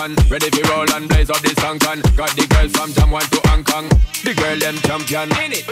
Ready for roll and blaze up the song can. Got the girls from Jam 1 to Hong Kong. The girl them champion. In it.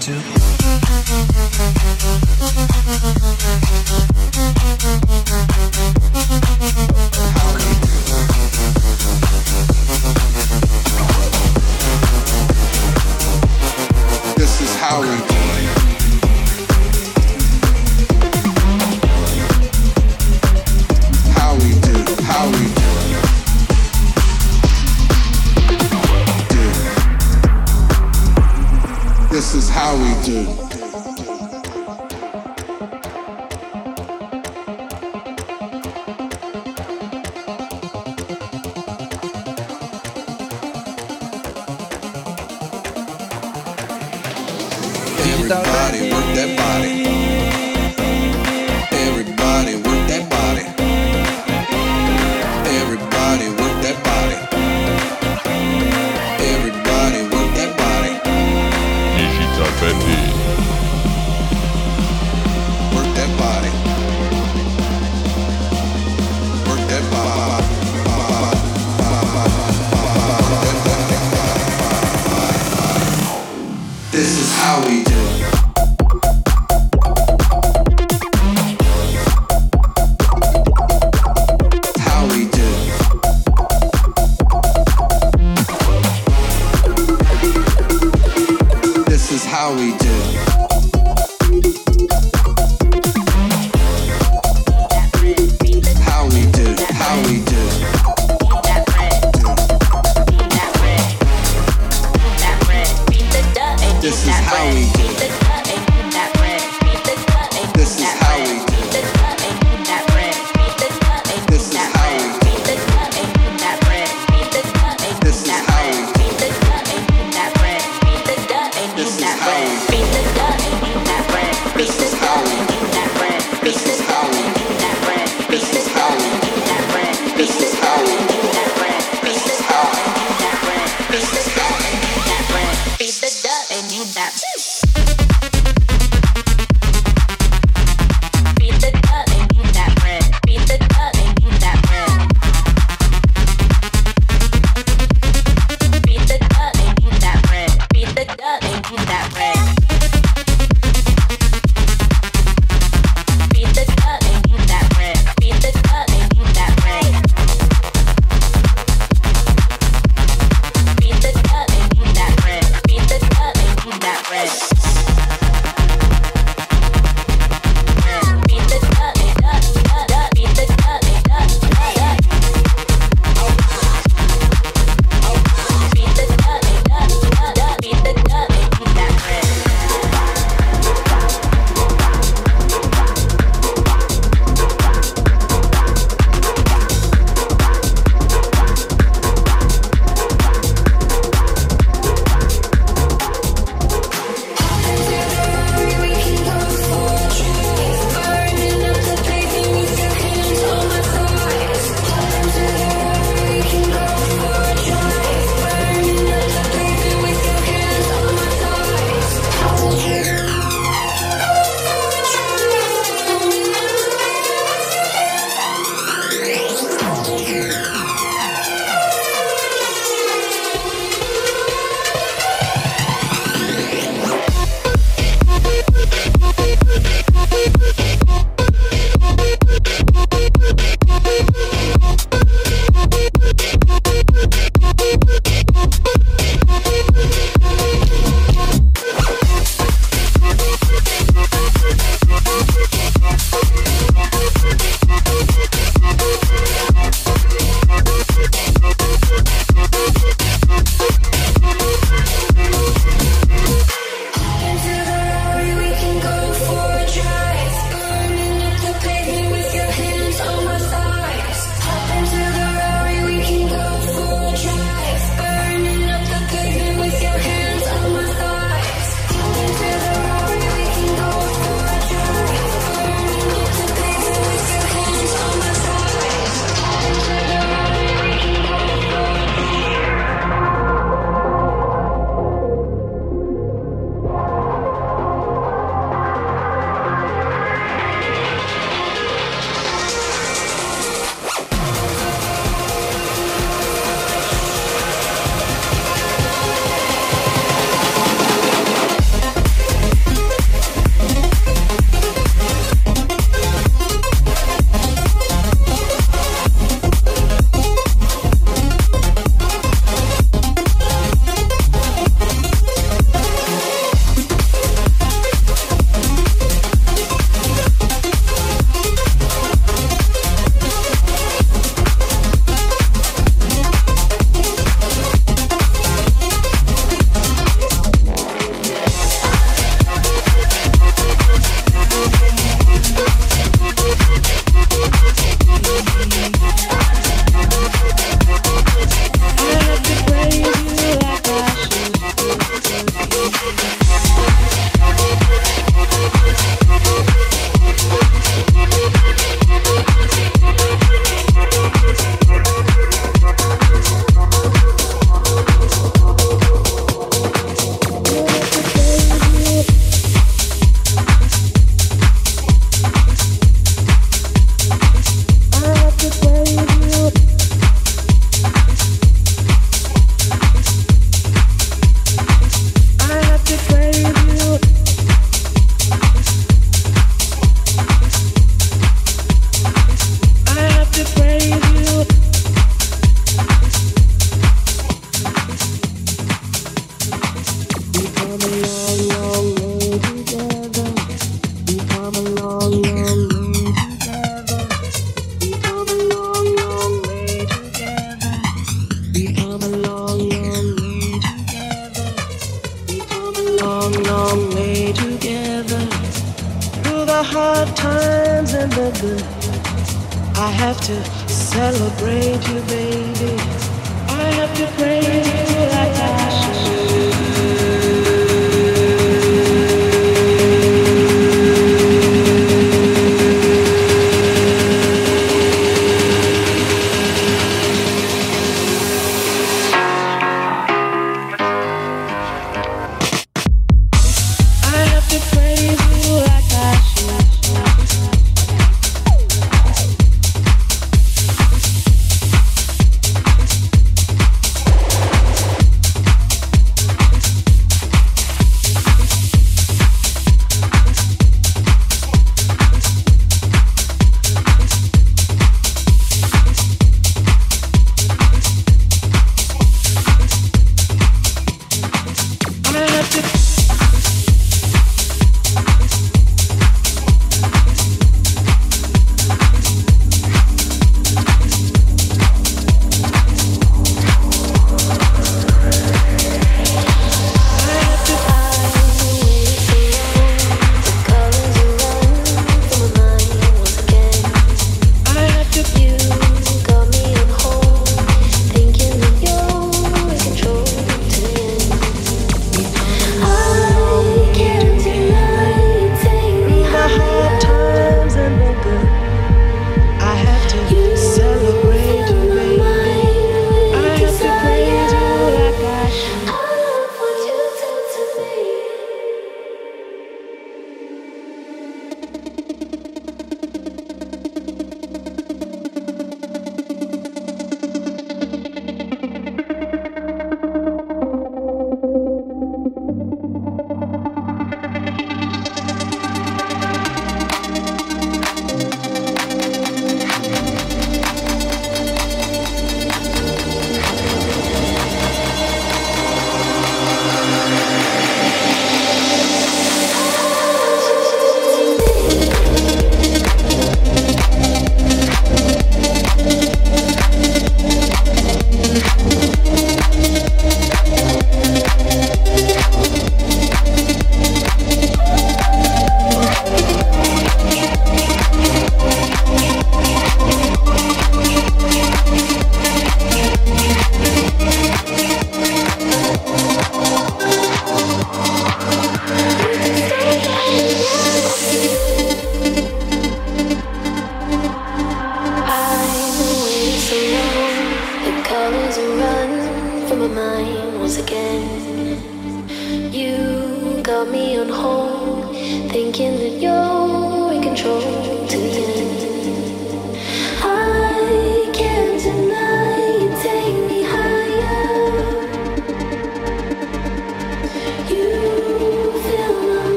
This